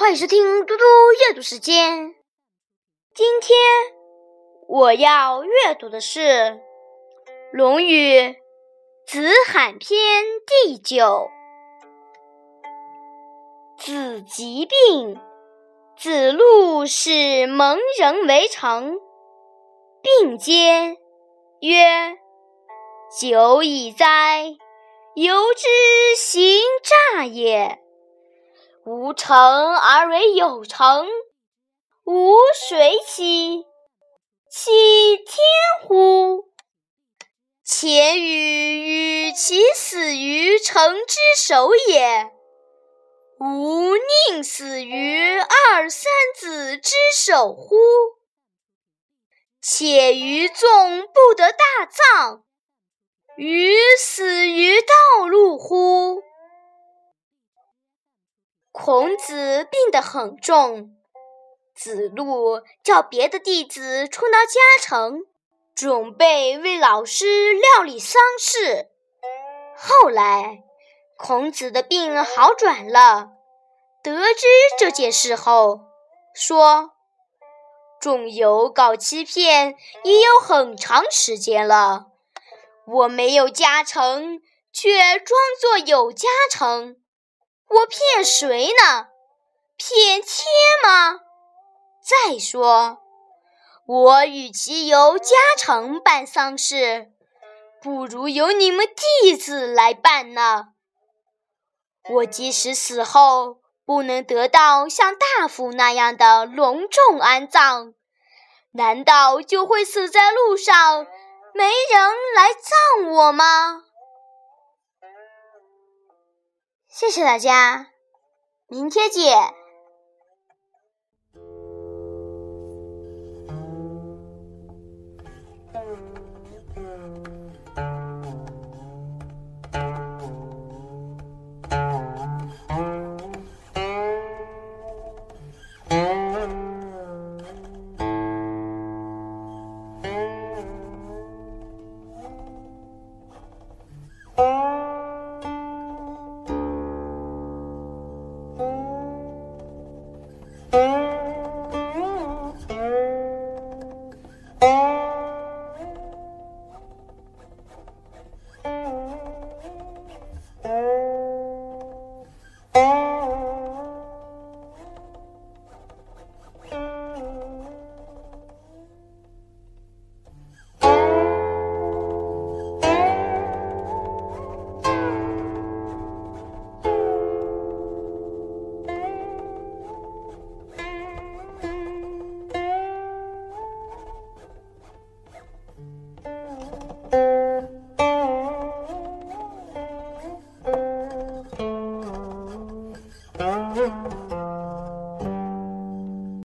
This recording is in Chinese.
欢迎收听嘟嘟阅读时间。今天我要阅读的是《论语·子罕篇》第九。子疾病，子路使蒙人围城，并皆曰：“久矣哉！由之行诈也。”无成而为有成，吾谁欺？欺天乎？且与与其死于城之守也，吾宁死于二三子之手乎？且于纵不得大葬，于死于道路乎？孔子病得很重，子路叫别的弟子充当家臣，准备为老师料理丧事。后来，孔子的病好转了，得知这件事后，说：“仲由搞欺骗已有很长时间了，我没有家臣，却装作有家臣。”我骗谁呢？骗天吗？再说，我与其由家臣办丧事，不如由你们弟子来办呢。我即使死后不能得到像大夫那样的隆重安葬，难道就会死在路上，没人来葬我吗？谢谢大家，明天见。